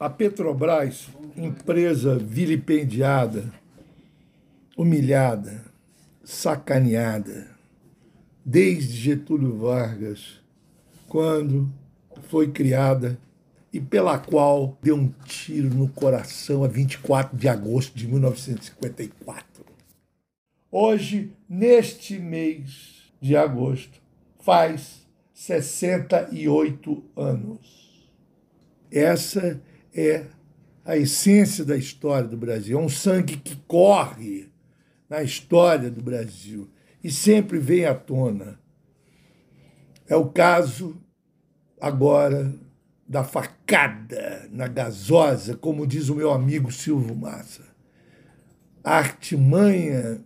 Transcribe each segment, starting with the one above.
A Petrobras, empresa vilipendiada, humilhada, sacaneada, desde Getúlio Vargas, quando foi criada e pela qual deu um tiro no coração a 24 de agosto de 1954. Hoje, neste mês de agosto, faz 68 anos. Essa é a essência da história do Brasil. É um sangue que corre na história do Brasil e sempre vem à tona. É o caso agora da facada na gasosa, como diz o meu amigo Silvio Massa. A artimanha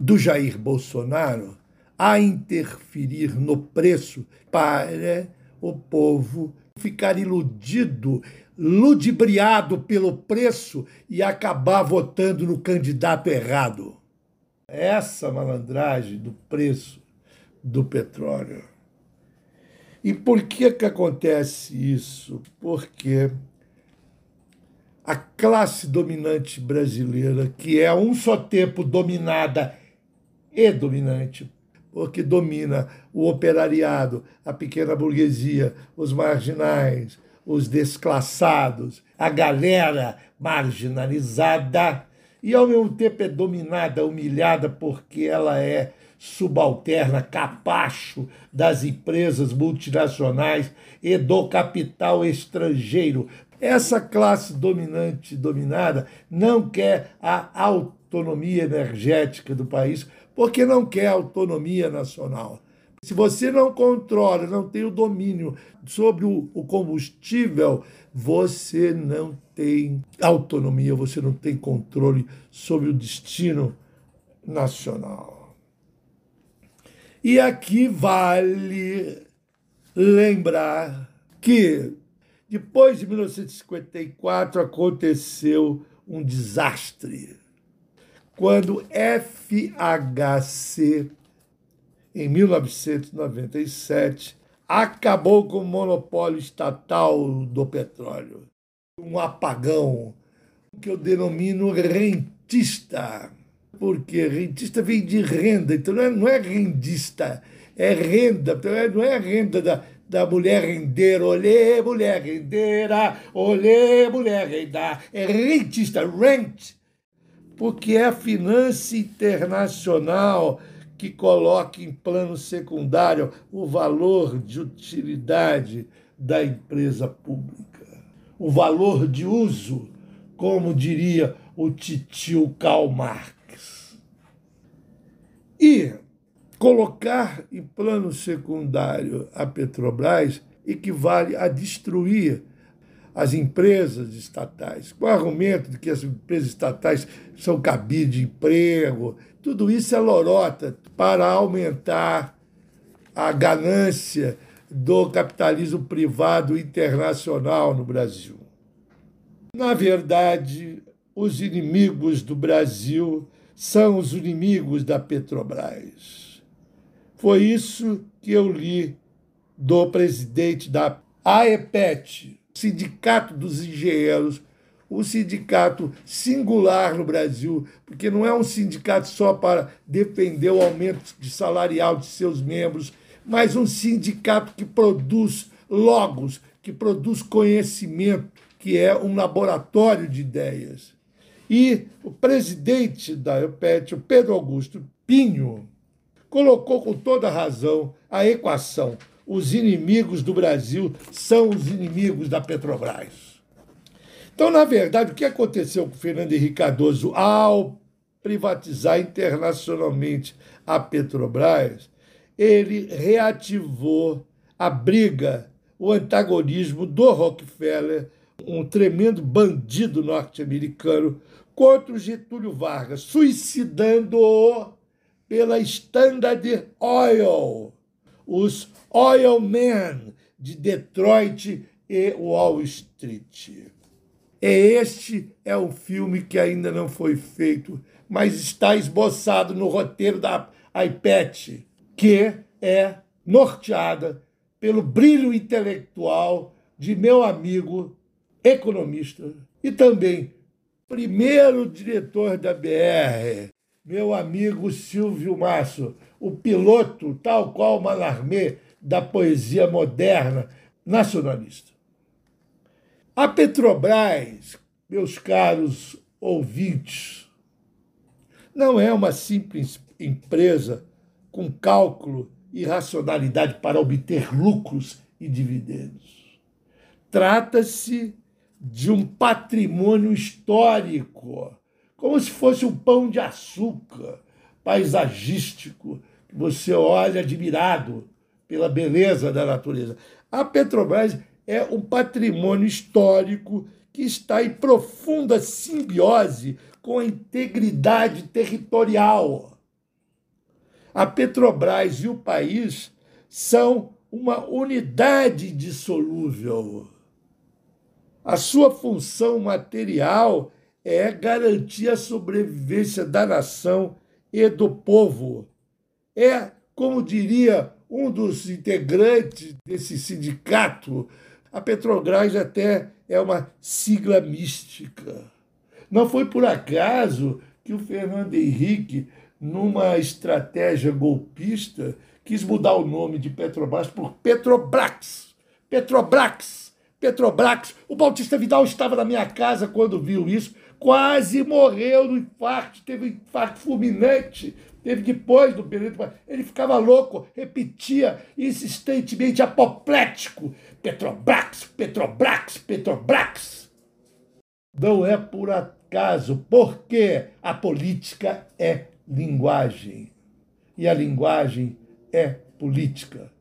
do Jair Bolsonaro a interferir no preço para o povo ficar iludido ludibriado pelo preço e acabar votando no candidato errado. Essa malandragem do preço do petróleo. E por que, que acontece isso? Porque a classe dominante brasileira, que é um só tempo dominada e dominante, porque domina o operariado, a pequena burguesia, os marginais, os desclassados, a galera marginalizada, e ao mesmo tempo é dominada, humilhada, porque ela é subalterna, capacho das empresas multinacionais e do capital estrangeiro. Essa classe dominante, dominada, não quer a autonomia energética do país, porque não quer autonomia nacional. Se você não controla, não tem o domínio sobre o, combustível, você não tem autonomia, você não tem controle sobre o destino nacional. E aqui vale lembrar que depois de 1954 aconteceu um desastre. Quando FHC em 1997, acabou com o monopólio estatal do petróleo. Um apagão que eu denomino rentista, porque rentista vem de renda, então não é, não é rendista, é renda, então é, não é renda da, da mulher rendeira, olê, mulher rendeira, olê, mulher renda, é rentista, rent, porque é a finança internacional que coloque em plano secundário o valor de utilidade da empresa pública, o valor de uso, como diria o titio Karl Marx. E colocar em plano secundário a Petrobras equivale a destruir as empresas estatais, com o argumento de que as empresas estatais são cabide de emprego, tudo isso é lorota para aumentar a ganância do capitalismo privado internacional no Brasil. Na verdade, os inimigos do Brasil são os inimigos da Petrobras. Foi isso que eu li do presidente da AEPET, Sindicato dos Engenheiros um sindicato singular no Brasil, porque não é um sindicato só para defender o aumento de salarial de seus membros, mas um sindicato que produz logos, que produz conhecimento, que é um laboratório de ideias. E o presidente da EUPET, o Pedro Augusto Pinho, colocou com toda razão a equação: os inimigos do Brasil são os inimigos da Petrobras. Então, na verdade, o que aconteceu com Fernando Henrique Cardoso ao privatizar internacionalmente a Petrobras, ele reativou a briga, o antagonismo do Rockefeller, um tremendo bandido norte-americano, contra o Getúlio Vargas, suicidando-o pela Standard Oil, os Oil Men de Detroit e Wall Street. Este é o filme que ainda não foi feito, mas está esboçado no roteiro da iPad, que é norteada pelo brilho intelectual de meu amigo economista e também primeiro diretor da BR, meu amigo Silvio Masso, o piloto, tal qual Mallarmé, da poesia moderna nacionalista. A Petrobras, meus caros ouvintes, não é uma simples empresa com cálculo e racionalidade para obter lucros e dividendos. Trata-se de um patrimônio histórico, como se fosse um pão de açúcar paisagístico, você olha admirado pela beleza da natureza. A Petrobras é um patrimônio histórico que está em profunda simbiose com a integridade territorial. A Petrobras e o país são uma unidade dissolúvel. A sua função material é garantir a sobrevivência da nação e do povo. É, como diria um dos integrantes desse sindicato, a Petrobras até é uma sigla mística. Não foi por acaso que o Fernando Henrique, numa estratégia golpista, quis mudar o nome de Petrobras por Petrobras. Petrobras. Petrobras. O Bautista Vidal estava na minha casa quando viu isso, quase morreu no infarto, teve um infarto fulminante, teve depois do Benedito, ele ficava louco, repetia insistentemente, apoplético, Petrobras, Petrobras, Petrobras. Não é por acaso, porque a política é linguagem. E a linguagem é política.